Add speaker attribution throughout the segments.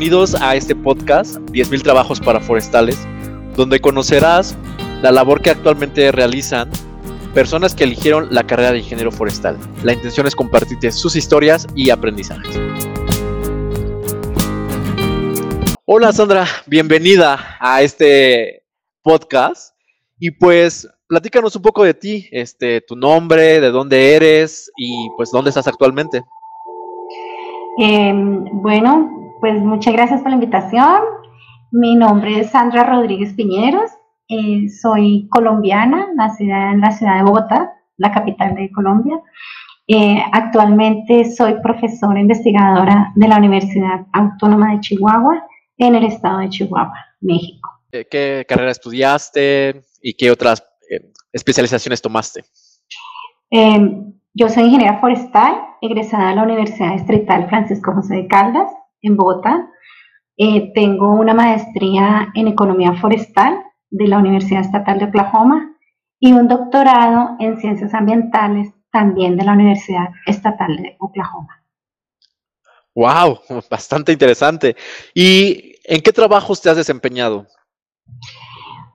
Speaker 1: bienvenidos a este podcast 10.000 trabajos para forestales, donde conocerás la labor que actualmente realizan personas que eligieron la carrera de ingeniero forestal. La intención es compartirte sus historias y aprendizajes. Hola Sandra, bienvenida a este podcast y pues platícanos un poco de ti, este, tu nombre, de dónde eres y pues dónde estás actualmente.
Speaker 2: Em, bueno, pues muchas gracias por la invitación. Mi nombre es Sandra Rodríguez Piñeros. Eh, soy colombiana, nacida en la ciudad de Bogotá, la capital de Colombia. Eh, actualmente soy profesora investigadora de la Universidad Autónoma de Chihuahua en el estado de Chihuahua, México.
Speaker 1: Eh, ¿Qué carrera estudiaste y qué otras especializaciones tomaste?
Speaker 2: Yo soy ingeniera forestal, egresada de la Universidad Distrital Francisco José de Caldas en Bogotá. Eh, tengo una maestría en economía forestal de la Universidad Estatal de Oklahoma y un doctorado en ciencias ambientales también de la Universidad Estatal de Oklahoma.
Speaker 1: Wow, bastante interesante. ¿Y en qué trabajos te has desempeñado?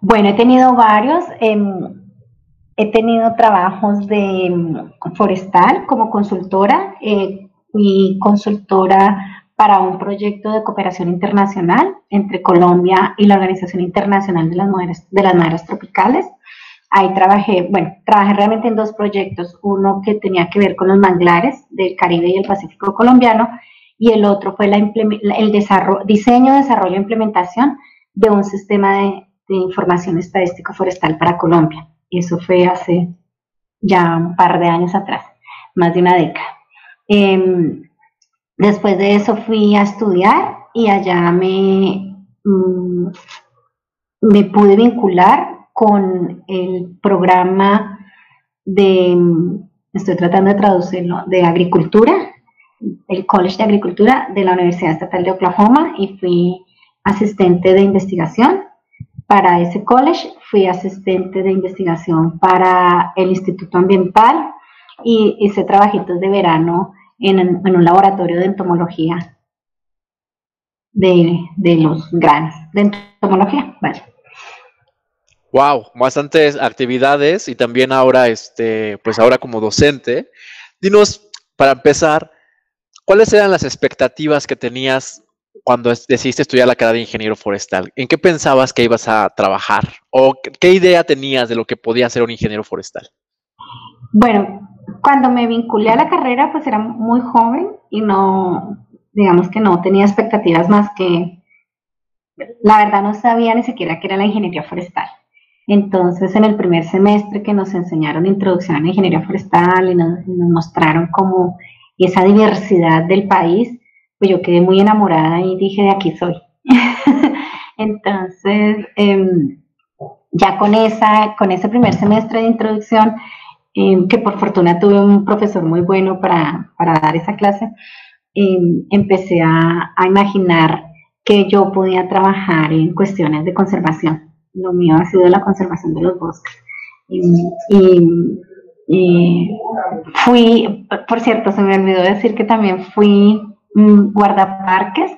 Speaker 2: Bueno, he tenido varios. Em, he tenido trabajos de em, forestal como consultora. Eh, fui consultora para un proyecto de cooperación internacional entre Colombia y la Organización Internacional de las Mujeres, de las Madres Tropicales. Ahí trabajé, bueno, trabajé realmente en dos proyectos, uno que tenía que ver con los manglares del Caribe y el Pacífico colombiano y el otro fue la el desarrollo, diseño, desarrollo e implementación de un sistema de, información estadístico forestal para Colombia. Y eso fue hace ya un par de años atrás, más de una década. Em, Después de eso fui a estudiar y allá me, mm, me pude vincular con el programa de, estoy tratando de traducirlo, de agricultura, el College de Agricultura de la Universidad Estatal de Oklahoma y fui asistente de investigación. Para ese college, fui asistente de investigación para el Instituto Ambiental y hice trabajitos de verano en, un laboratorio de entomología de, los granos, de entomología. Vale.
Speaker 1: Wow, bastantes actividades y también ahora, este, pues ahora como docente. Dinos, para empezar, ¿cuáles eran las expectativas que tenías cuando decidiste estudiar la carrera de ingeniero forestal? ¿En qué pensabas que ibas a trabajar? ¿O qué idea tenías de lo que podía ser un ingeniero forestal?
Speaker 2: Bueno, cuando me vinculé a la carrera, pues era muy joven y no, digamos que no tenía expectativas más que, la verdad no sabía ni siquiera qué era la ingeniería forestal. Entonces, en el primer semestre que nos enseñaron introducción a la ingeniería forestal y nos, mostraron como esa diversidad del país, pues yo quedé muy enamorada y dije, de aquí soy. Entonces, em, ya con, esa, con ese primer semestre de introducción, que por fortuna tuve un profesor muy bueno para, dar esa clase, empecé a, a, que yo podía trabajar en cuestiones de conservación. Lo mío ha sido la conservación de los bosques. Y, fui, por cierto, se me olvidó decir que también fui guardaparques,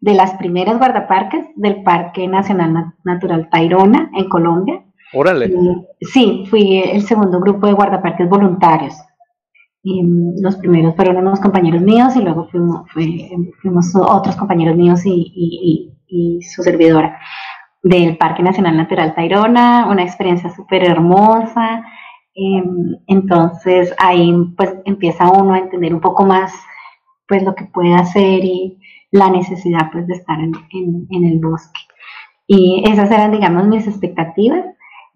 Speaker 2: de las primeras guardaparques del Parque Nacional Natural Tairona en Colombia.
Speaker 1: Órale.
Speaker 2: sí, fui el segundo grupo de guardaparques voluntarios. Y los primeros fueron unos compañeros míos y luego fuimos, fuimos otros compañeros míos y, su servidora del Parque Nacional Natural Tairona, una experiencia súper hermosa. Em, entonces ahí pues empieza uno a entender un poco más pues lo que puede hacer y la necesidad pues de estar en, en el bosque. Y esas eran digamos mis expectativas.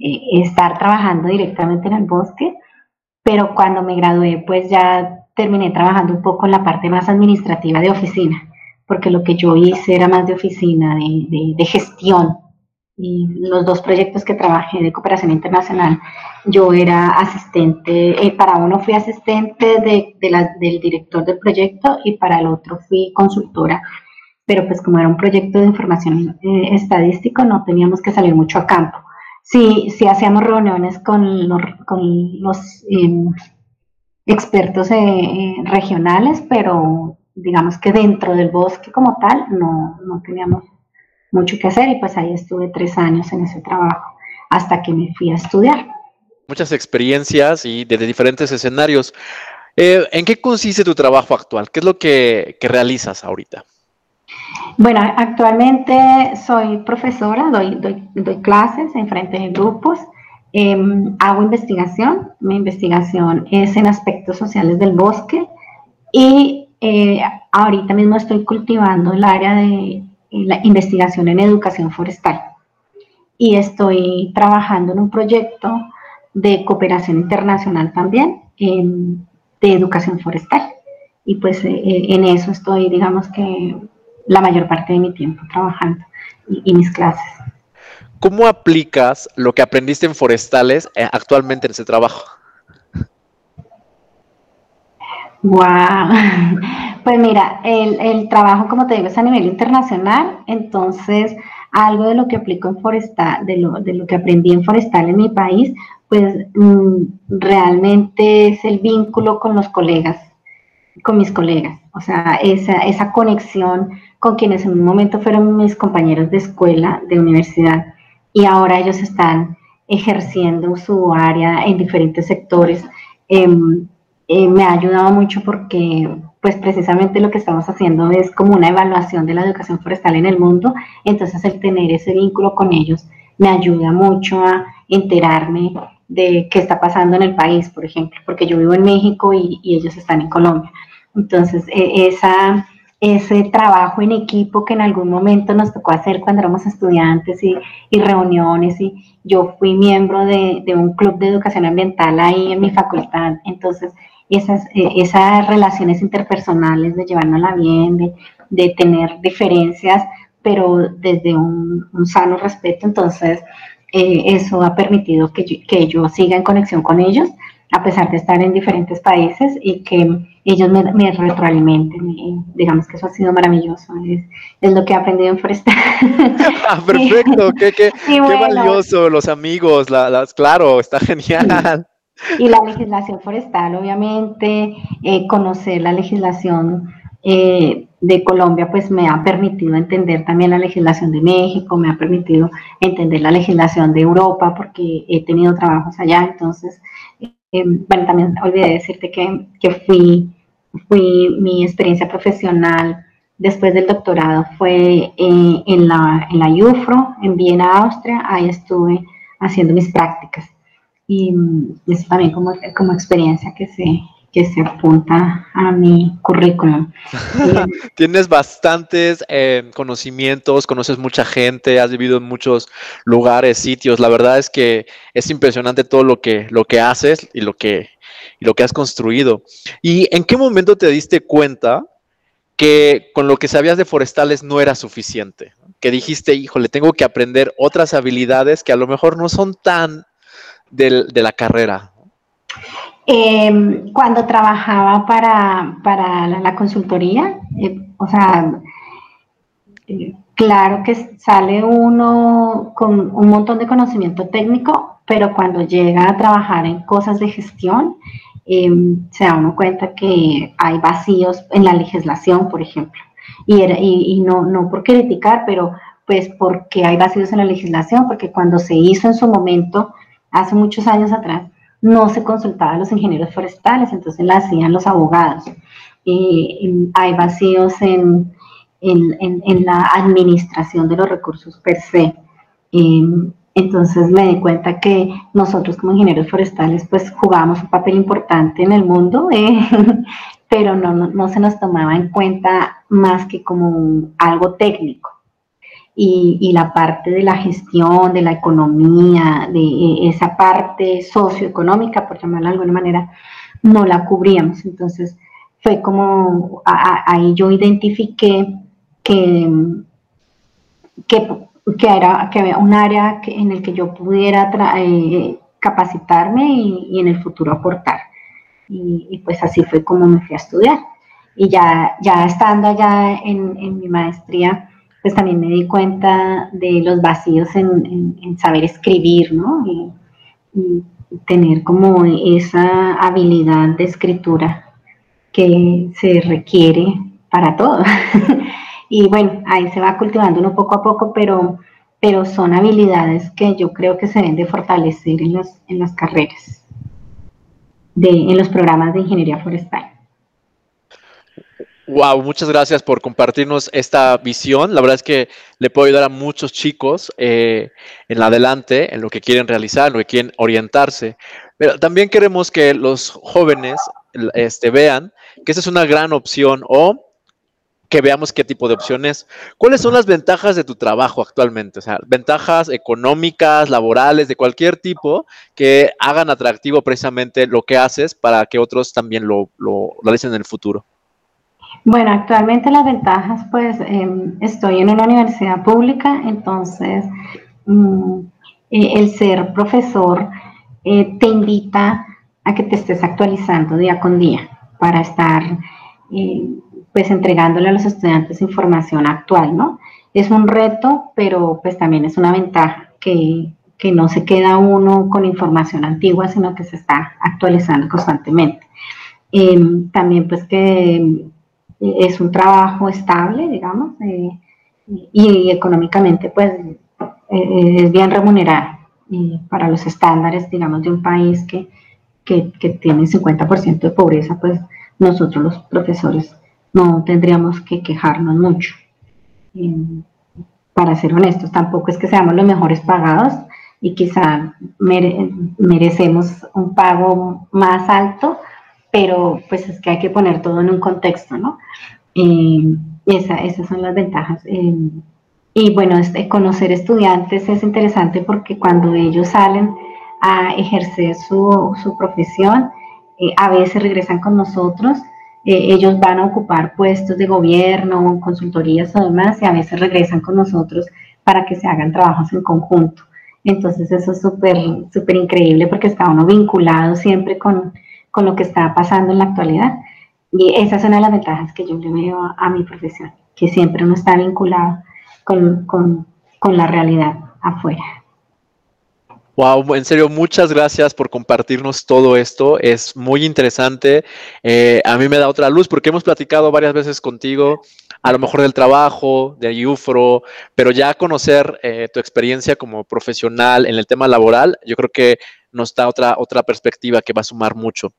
Speaker 2: Eh, estar trabajando directamente en el bosque, pero cuando me gradué pues ya terminé trabajando un poco en la parte más administrativa de oficina, porque lo que yo hice era más de oficina, de, gestión. Y los dos proyectos que trabajé de cooperación internacional, yo era asistente, eh, para uno fui asistente de, del director del proyecto y para el otro fui consultora pero pues como era un proyecto de información eh, estadístico no teníamos que salir mucho a campo. Sí, sí hacíamos reuniones con los, em, expertos eh, eh, regionales, pero digamos que dentro del bosque como tal no, no teníamos mucho que hacer y pues ahí estuve tres años en ese trabajo hasta que me fui a estudiar.
Speaker 1: Muchas experiencias y de diferentes escenarios. Eh, ¿En qué consiste tu trabajo actual? ¿Qué es lo que, que realizas ahorita?
Speaker 2: Bueno, actualmente soy profesora, doy, doy, doy clases en frente de grupos, em, hago investigación, mi investigación es en aspectos sociales del bosque y eh, ahorita mismo estoy cultivando el área de la investigación en educación forestal y estoy trabajando en un proyecto de cooperación internacional también de educación forestal. Y pues eh, en eso estoy, digamos que la mayor parte de mi tiempo trabajando y, mis clases.
Speaker 1: ¿Cómo aplicas lo que aprendiste en forestales eh, actualmente en ese trabajo?
Speaker 2: Wow. Pues mira, el, el, trabajo, como te digo, es a nivel internacional, entonces algo de lo que aplico en forestal, de lo, de lo que aprendí en forestal en mi país, pues mm, realmente es el vínculo con los colegas, con mis colegas, o sea, esa, esa conexión con quienes en un momento fueron mis compañeros de escuela, de universidad, y ahora ellos están ejerciendo su área en diferentes sectores. Em, eh, me ha ayudado mucho porque pues precisamente lo que estamos haciendo es como una evaluación de la educación forestal en el mundo, entonces el tener ese vínculo con ellos me ayuda mucho a enterarme de qué está pasando en el país, por ejemplo, porque yo vivo en México y, ellos están en Colombia. Entonces, e, ese trabajo en equipo que en algún momento nos tocó hacer cuando éramos estudiantes y, reuniones y yo fui miembro de, un club de educación ambiental ahí en mi facultad, entonces esas, e, esas relaciones interpersonales de llevárnosla bien, de, tener diferencias, pero desde un, sano respeto, entonces eh, eso ha permitido que que yo siga en conexión con ellos a pesar de estar en diferentes países y que ellos me, retroalimenten. digamos que eso ha sido maravilloso. Es, lo que he aprendido en Forestal.
Speaker 1: ah, perfecto, qué, qué, qué valioso, los amigos, las, claro, está genial.
Speaker 2: Y la legislación forestal, obviamente, eh, conocer la legislación eh, de Colombia, pues me ha permitido entender también la legislación de México, me ha permitido entender la legislación de Europa, porque he tenido trabajos allá, entonces eh, bueno, también olvidé decirte que, que fui, fui, mi experiencia profesional después del doctorado fue eh, en, la, en la UFRO, en Viena, Austria, ahí estuve haciendo mis prácticas. Y, y eso también como, como experiencia que se, que se apunta a mi currículum.
Speaker 1: Tienes bastantes eh, conocimientos, conoces mucha gente, has vivido en muchos lugares, sitios. La verdad es que es impresionante todo lo que, lo que haces y lo que, y lo que has construido. ¿Y en qué momento te diste cuenta que con lo que sabías de forestales no era suficiente? Que dijiste, híjole, tengo que aprender otras habilidades que a lo mejor no son tan de, de la carrera.
Speaker 2: Em, cuando trabajaba para, la, consultoría, eh, o sea, eh, claro que sale uno con un montón de conocimiento técnico, pero cuando llega a trabajar en cosas de gestión, em, se da uno cuenta que hay vacíos en la legislación, por ejemplo. Y, y, no, no por criticar, pero pues porque hay vacíos en la legislación, porque cuando se hizo en su momento, hace muchos años atrás, no se consultaba a los ingenieros forestales, entonces la hacían los abogados. hay vacíos en, la administración de los recursos per se. entonces me di cuenta que nosotros como ingenieros forestales pues jugábamos un papel importante en el mundo, eh, pero no, se nos tomaba en cuenta más que como algo técnico y, la parte de la gestión, de la economía, de eh, esa parte socioeconómica, por llamarla de alguna manera, no la cubríamos. Entonces fue como ahí yo identifiqué que, que, era, que había un área en el que yo pudiera eh, capacitarme y, en el futuro aportar. Y, pues así fue como me fui a estudiar. Y ya, ya estando allá en, en mi maestría, pues también me di cuenta de los vacíos en, saber escribir, ¿no? Y, tener como esa habilidad de escritura que se requiere para todo. y bueno, ahí se va cultivando uno poco a poco, pero, pero son habilidades que yo creo que se deben de fortalecer en, las, en las carreras, de, en los programas de ingeniería forestal.
Speaker 1: Wow, muchas gracias por compartirnos esta visión. La verdad es que le puedo ayudar a muchos chicos eh, en adelante, en lo que quieren realizar, en lo que quieren orientarse. Pero también queremos que los jóvenes este, vean que esa es una gran opción o que veamos qué tipo de opciones. ¿Cuáles son las ventajas de tu trabajo actualmente? O sea, ventajas económicas, laborales, de cualquier tipo que hagan atractivo precisamente lo que haces para que otros también lo, lo realicen en el futuro.
Speaker 2: Bueno, actualmente las ventajas, pues em, estoy en una universidad pública, entonces mm, eh, el ser profesor eh, te invita a que te estés actualizando día con día para estar eh, pues entregándole a los estudiantes información actual, ¿no? Es un reto, pero pues también es una ventaja que, que no se queda uno con información antigua, sino que se está actualizando constantemente. Em, también pues que es un trabajo estable, digamos, eh, y, económicamente pues eh, es bien remunerado para los estándares, digamos, de un país que, que, que tiene 50% de pobreza, pues nosotros los profesores no tendríamos que quejarnos mucho. para ser honestos, tampoco es que seamos los mejores pagados y quizá merecemos un pago más alto, pero pues es que hay que poner todo en un contexto, ¿no? esas son las ventajas. y bueno, este, conocer estudiantes es interesante porque cuando ellos salen a ejercer su, su profesión, eh, a veces regresan con nosotros, eh, ellos van a ocupar puestos de gobierno, consultorías o demás, y a veces regresan con nosotros para que se hagan trabajos en conjunto. Entonces eso es súper, súper increíble porque está uno vinculado siempre con, con, lo que está pasando en la actualidad. Y esa es una de las ventajas que yo le veo a, a mi profesión, que siempre uno está vinculado con, con, con la realidad afuera.
Speaker 1: Wow, en serio, muchas gracias por compartirnos todo esto. Es muy interesante. Eh, a mí me da otra luz porque hemos platicado varias veces contigo, a lo mejor del trabajo, de UFRO, pero ya conocer eh, tu experiencia como profesional en el tema laboral, yo creo que nos da otra, otra perspectiva que va a sumar mucho.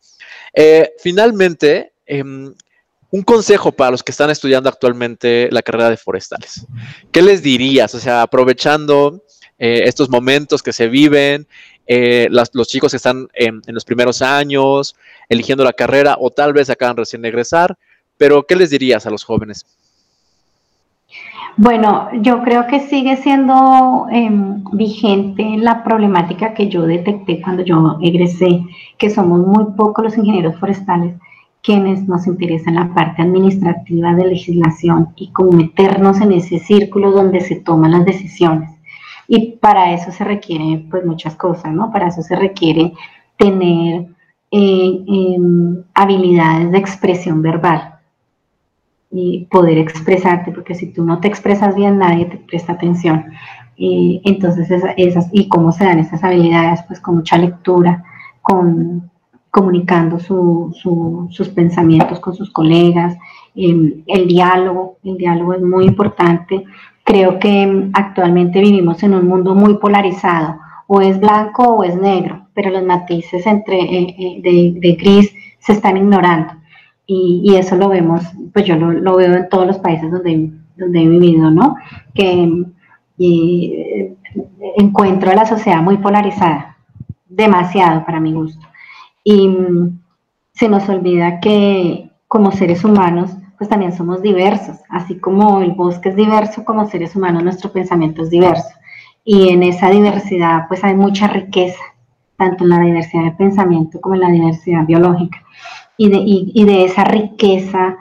Speaker 1: Eh, finalmente, em, un consejo para los que están estudiando actualmente la carrera de forestales. ¿Qué les dirías? O sea, aprovechando eh, estos momentos que se viven, eh, los chicos que están en, los primeros años, eligiendo la carrera o tal vez acaban recién de egresar, pero ¿qué les dirías a los jóvenes?
Speaker 2: Bueno, yo creo que sigue siendo em, vigente la problemática que yo detecté cuando yo egresé, que somos muy pocos los ingenieros forestales quienes nos interesan la parte administrativa de legislación y cómo meternos en ese círculo donde se toman las decisiones. Y para eso se requiere pues muchas cosas, ¿no? Para eso se requiere tener eh, em, habilidades de expresión verbal y poder expresarte, porque si tú no te expresas bien, nadie te presta atención. Y entonces, esas, ¿y cómo se dan esas habilidades? Pues con mucha lectura, con comunicando sus pensamientos con sus colegas, em, el diálogo, el diálogo es muy importante Creo que actualmente vivimos en un mundo muy polarizado, o es blanco o es negro, pero los matices entre, eh, eh, de, gris se están ignorando. Y, eso lo vemos, pues yo lo, veo en todos los países donde, donde he vivido, ¿no? Que eh, encuentro a la sociedad muy polarizada, demasiado para mi gusto. Y mm, se nos olvida que como seres humanos pues también somos diversos, así como el bosque es diverso, como seres humanos nuestro pensamiento es diverso. Y en esa diversidad pues hay mucha riqueza, tanto en la diversidad de pensamiento como en la diversidad biológica. Y de, y, de esa riqueza,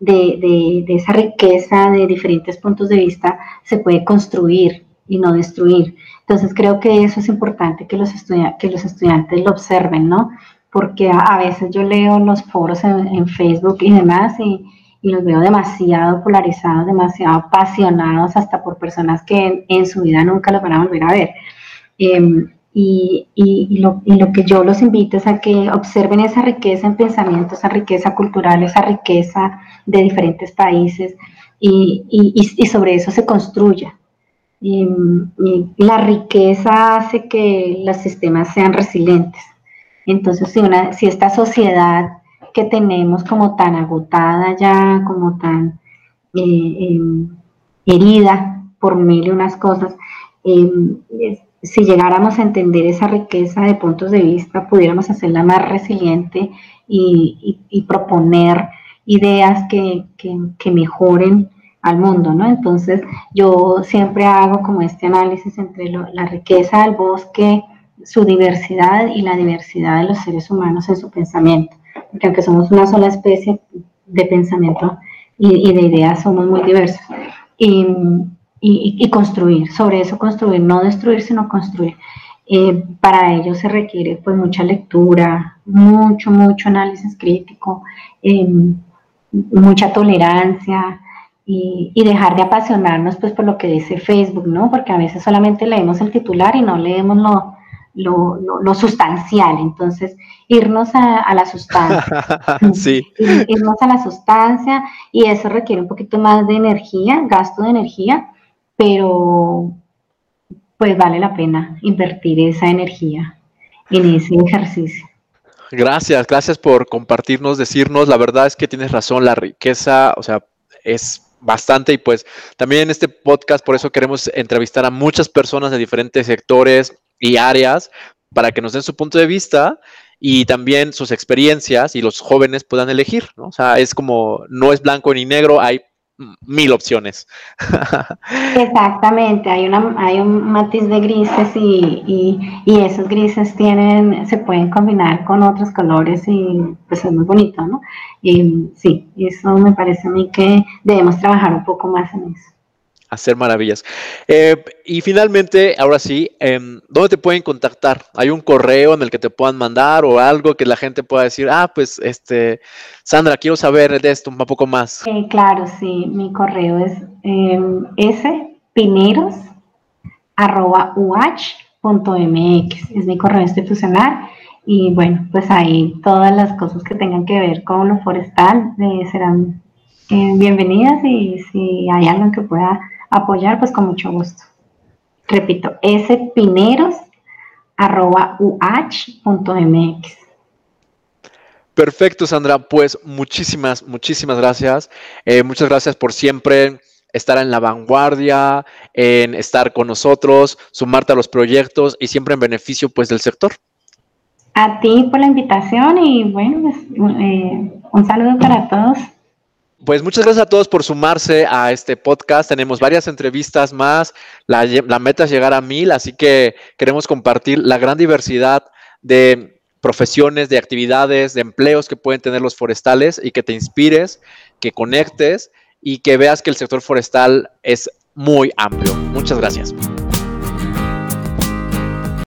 Speaker 2: de, de, esa riqueza de diferentes puntos de vista se puede construir y no destruir. Entonces creo que eso es importante que los, que los estudiantes lo observen, ¿no? Porque a, veces yo leo los foros en, en Facebook y demás y, y los veo demasiado polarizados, demasiado apasionados, hasta por personas que en, su vida nunca los van a volver a ver. Em, y, y, lo, y, lo, que yo los invito es a que observen esa riqueza en pensamiento, esa riqueza cultural, esa riqueza de diferentes países y, sobre eso se construya. la riqueza hace que los sistemas sean resilientes. Entonces, si, una, si esta sociedad que tenemos como tan agotada ya, como tan eh, em, herida por mil y unas cosas, em, si llegáramos a entender esa riqueza de puntos de vista, pudiéramos hacerla más resiliente y, proponer ideas que, mejoren al mundo, ¿no? Entonces, yo siempre hago como este análisis entre la riqueza del bosque, su diversidad y la diversidad de los seres humanos en su pensamiento, porque aunque somos una sola especie de pensamiento y, de ideas, somos muy diversos. Y, y, construir, sobre eso construir, no destruir, sino construir. Eh, para ello se requiere pues mucha lectura, mucho, mucho análisis crítico, em, mucha tolerancia y, y, dejar de apasionarnos pues por lo que dice Facebook, ¿no? Porque a veces solamente leemos el titular y no leemos lo, lo, lo, sustancial. Entonces, irnos a, la sustancia.
Speaker 1: sí.
Speaker 2: Irnos a la sustancia y eso requiere un poquito más de energía, gasto de energía, pero pues vale la pena invertir esa energía en ese ejercicio.
Speaker 1: Gracias, gracias por compartirnos, decirnos, la verdad es que tienes razón, la riqueza, o sea, es bastante y pues también en este podcast por eso queremos entrevistar a muchas personas de diferentes sectores y áreas para que nos den su punto de vista y también sus experiencias y los jóvenes puedan elegir, ¿no? O sea, es como, no es blanco ni negro, hay mil opciones.
Speaker 2: Exactamente, hay, una, hay un matiz de grises y, esos grises tienen, se pueden combinar con otros colores y pues es muy bonito, ¿no? Y, sí, eso me parece a mí que debemos trabajar un poco más en eso
Speaker 1: hacer maravillas. Eh, y finalmente, ahora sí, em, ¿dónde te pueden contactar? ¿Hay un correo en el que te puedan mandar o algo que la gente pueda decir, ah, pues, este, Sandra, quiero saber de esto un poco más?
Speaker 2: Eh, claro, sí, mi correo es eh, spineros.uh.mx, es mi correo institucional. Y bueno, pues ahí todas las cosas que tengan que ver con lo forestal eh, serán bienvenidas y si hay algo que pueda apoyar, pues con mucho gusto. Repito, spineros.uh.mx.
Speaker 1: Perfecto, Sandra. Pues muchísimas, muchísimas gracias. Eh, muchas gracias por siempre estar en la vanguardia, en estar con nosotros, sumarte a los proyectos y siempre en beneficio pues del sector.
Speaker 2: A ti por la invitación y bueno, pues, eh, un saludo para todos.
Speaker 1: Pues muchas gracias a todos por sumarse a este podcast. Tenemos varias entrevistas más. La, meta es llegar a mil, así que queremos compartir la gran diversidad de profesiones, de actividades, de empleos que pueden tener los forestales y que te inspires, que conectes y que veas que el sector forestal es muy amplio. Muchas gracias.